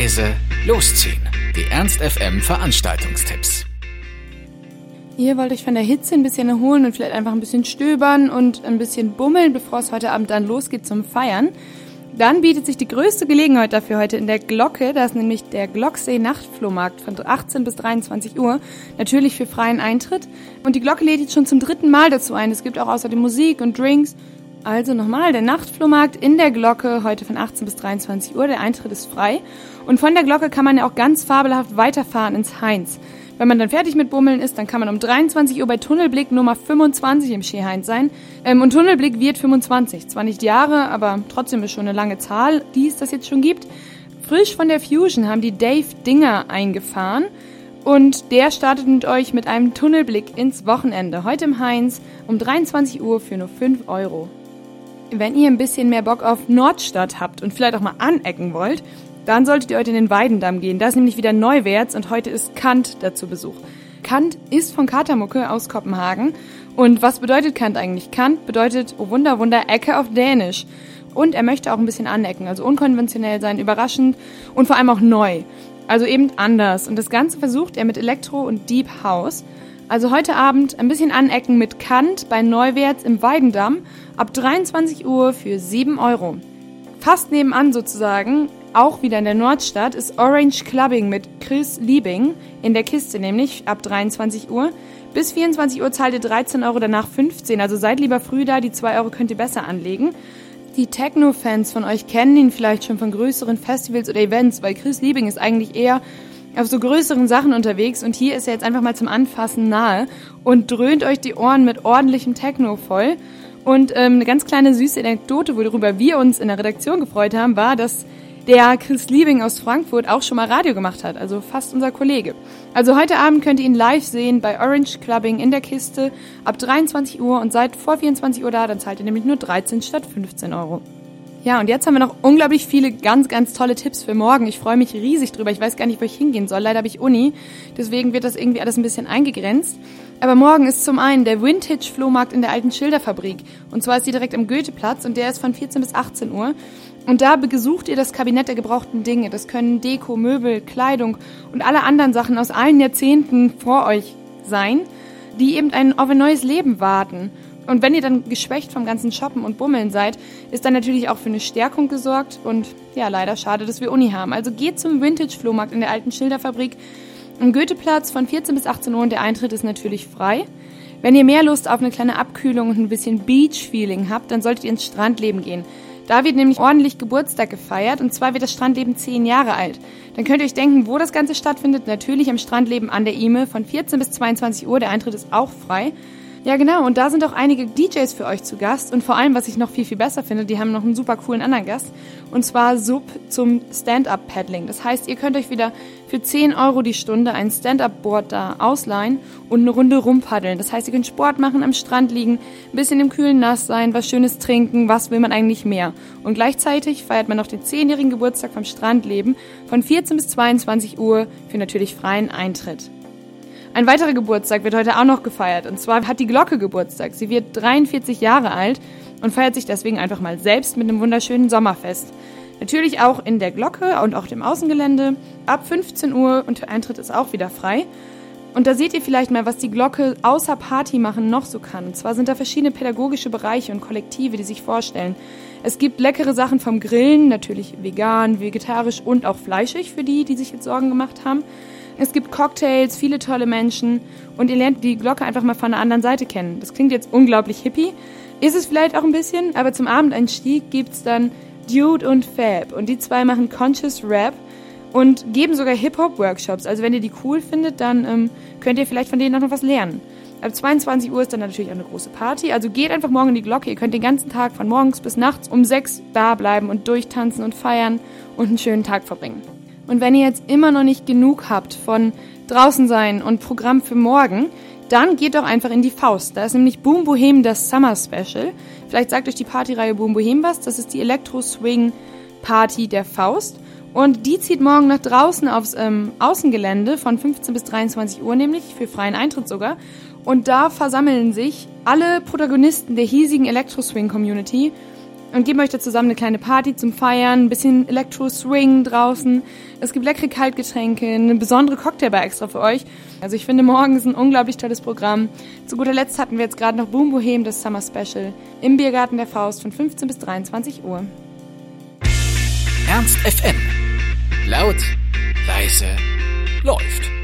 leise losziehen. Die Ernst FM Veranstaltungstipps. Ihr wollt euch von der Hitze ein bisschen erholen und vielleicht einfach ein bisschen stöbern und ein bisschen bummeln, bevor es heute Abend dann losgeht zum Feiern. Dann bietet sich die größte Gelegenheit dafür heute in der Glocke. Da ist nämlich der Glocksee Nachtflohmarkt von 18 bis 23 Uhr. Natürlich für freien Eintritt. Und die Glocke lädt jetzt schon zum dritten Mal dazu ein. Es gibt auch außerdem Musik und Drinks. Also nochmal, der Nachtflohmarkt in der Glocke heute von 18 bis 23 Uhr. Der Eintritt ist frei. Und von der Glocke kann man ja auch ganz fabelhaft weiterfahren ins Heinz. Wenn man dann fertig mit Bummeln ist, dann kann man um 23 Uhr bei Tunnelblick Nummer 25 im Skiheinz sein. Ähm, und Tunnelblick wird 25. Zwar nicht Jahre, aber trotzdem ist schon eine lange Zahl, die es das jetzt schon gibt. Frisch von der Fusion haben die Dave Dinger eingefahren. Und der startet mit euch mit einem Tunnelblick ins Wochenende. Heute im Heinz um 23 Uhr für nur 5 Euro. Wenn ihr ein bisschen mehr Bock auf Nordstadt habt und vielleicht auch mal anecken wollt, dann solltet ihr heute in den Weidendamm gehen. Da ist nämlich wieder Neuwärts und heute ist Kant dazu Besuch. Kant ist von Katermucke aus Kopenhagen. Und was bedeutet Kant eigentlich? Kant bedeutet, oh Wunder, Wunder, Ecke auf Dänisch. Und er möchte auch ein bisschen anecken, also unkonventionell sein, überraschend und vor allem auch neu. Also eben anders. Und das Ganze versucht er mit Elektro und Deep House. Also heute Abend ein bisschen anecken mit Kant bei Neuwärts im Weidendamm ab 23 Uhr für 7 Euro. Fast nebenan sozusagen auch wieder in der Nordstadt ist Orange Clubbing mit Chris Liebing in der Kiste, nämlich ab 23 Uhr. Bis 24 Uhr zahlt ihr 13 Euro, danach 15. Also seid lieber früh da, die 2 Euro könnt ihr besser anlegen. Die Techno-Fans von euch kennen ihn vielleicht schon von größeren Festivals oder Events, weil Chris Liebing ist eigentlich eher auf so größeren Sachen unterwegs und hier ist er jetzt einfach mal zum Anfassen nahe und dröhnt euch die Ohren mit ordentlichem Techno voll. Und ähm, eine ganz kleine süße Anekdote, worüber wir uns in der Redaktion gefreut haben, war, dass der Chris Liebing aus Frankfurt auch schon mal Radio gemacht hat, also fast unser Kollege. Also heute Abend könnt ihr ihn live sehen bei Orange Clubbing in der Kiste ab 23 Uhr und seid vor 24 Uhr da, dann zahlt ihr nämlich nur 13 statt 15 Euro. Ja, und jetzt haben wir noch unglaublich viele ganz, ganz tolle Tipps für morgen. Ich freue mich riesig drüber. Ich weiß gar nicht, wo ich hingehen soll. Leider habe ich Uni. Deswegen wird das irgendwie alles ein bisschen eingegrenzt. Aber morgen ist zum einen der Vintage-Flohmarkt in der alten Schilderfabrik. Und zwar ist sie direkt am Goetheplatz und der ist von 14 bis 18 Uhr. Und da besucht ihr das Kabinett der gebrauchten Dinge. Das können Deko, Möbel, Kleidung und alle anderen Sachen aus allen Jahrzehnten vor euch sein, die eben ein, auf ein neues Leben warten. Und wenn ihr dann geschwächt vom ganzen Shoppen und Bummeln seid, ist dann natürlich auch für eine Stärkung gesorgt. Und ja, leider schade, dass wir Uni haben. Also geht zum Vintage-Flohmarkt in der alten Schilderfabrik am Goetheplatz von 14 bis 18 Uhr und der Eintritt ist natürlich frei. Wenn ihr mehr Lust auf eine kleine Abkühlung und ein bisschen Beach-Feeling habt, dann solltet ihr ins Strandleben gehen. Da wird nämlich ordentlich Geburtstag gefeiert und zwar wird das Strandleben zehn Jahre alt. Dann könnt ihr euch denken, wo das Ganze stattfindet. Natürlich im Strandleben an der Ime von 14 bis 22 Uhr. Der Eintritt ist auch frei. Ja, genau. Und da sind auch einige DJs für euch zu Gast. Und vor allem, was ich noch viel, viel besser finde, die haben noch einen super coolen anderen Gast. Und zwar Sub zum Stand-Up-Paddling. Das heißt, ihr könnt euch wieder für 10 Euro die Stunde ein Stand-Up-Board da ausleihen und eine Runde rumpaddeln. Das heißt, ihr könnt Sport machen, am Strand liegen, ein bisschen im kühlen Nass sein, was Schönes trinken. Was will man eigentlich mehr? Und gleichzeitig feiert man noch den 10-jährigen Geburtstag vom Strandleben von 14 bis 22 Uhr für natürlich freien Eintritt. Ein weiterer Geburtstag wird heute auch noch gefeiert. Und zwar hat die Glocke Geburtstag. Sie wird 43 Jahre alt und feiert sich deswegen einfach mal selbst mit einem wunderschönen Sommerfest. Natürlich auch in der Glocke und auch dem Außengelände. Ab 15 Uhr und der Eintritt ist auch wieder frei. Und da seht ihr vielleicht mal, was die Glocke außer Party machen noch so kann. Und zwar sind da verschiedene pädagogische Bereiche und Kollektive, die sich vorstellen. Es gibt leckere Sachen vom Grillen, natürlich vegan, vegetarisch und auch fleischig für die, die sich jetzt Sorgen gemacht haben. Es gibt Cocktails, viele tolle Menschen und ihr lernt die Glocke einfach mal von der anderen Seite kennen. Das klingt jetzt unglaublich hippie, ist es vielleicht auch ein bisschen, aber zum Abendeinstieg gibt es dann Dude und Fab und die zwei machen Conscious Rap und geben sogar Hip-Hop-Workshops. Also wenn ihr die cool findet, dann ähm, könnt ihr vielleicht von denen auch noch was lernen. Ab 22 Uhr ist dann natürlich auch eine große Party. Also geht einfach morgen in die Glocke. Ihr könnt den ganzen Tag von morgens bis nachts um sechs da bleiben und durchtanzen und feiern und einen schönen Tag verbringen. Und wenn ihr jetzt immer noch nicht genug habt von draußen sein und Programm für morgen, dann geht doch einfach in die Faust. Da ist nämlich Boom Bohem das Summer Special. Vielleicht sagt euch die Partyreihe Boom Bohem was. Das ist die Elektro-Swing-Party der Faust. Und die zieht morgen nach draußen aufs ähm, Außengelände von 15 bis 23 Uhr, nämlich für freien Eintritt sogar. Und da versammeln sich alle Protagonisten der hiesigen Elektro-Swing-Community und geben euch da zusammen eine kleine Party zum Feiern, ein bisschen Elektro-Swing draußen. Es gibt leckere Kaltgetränke, eine besondere Cocktailbar extra für euch. Also ich finde, morgen ist ein unglaublich tolles Programm. Zu guter Letzt hatten wir jetzt gerade noch Boom Bohem, das Summer Special, im Biergarten der Faust von 15 bis 23 Uhr. Ernst FM. Laut, leise, läuft.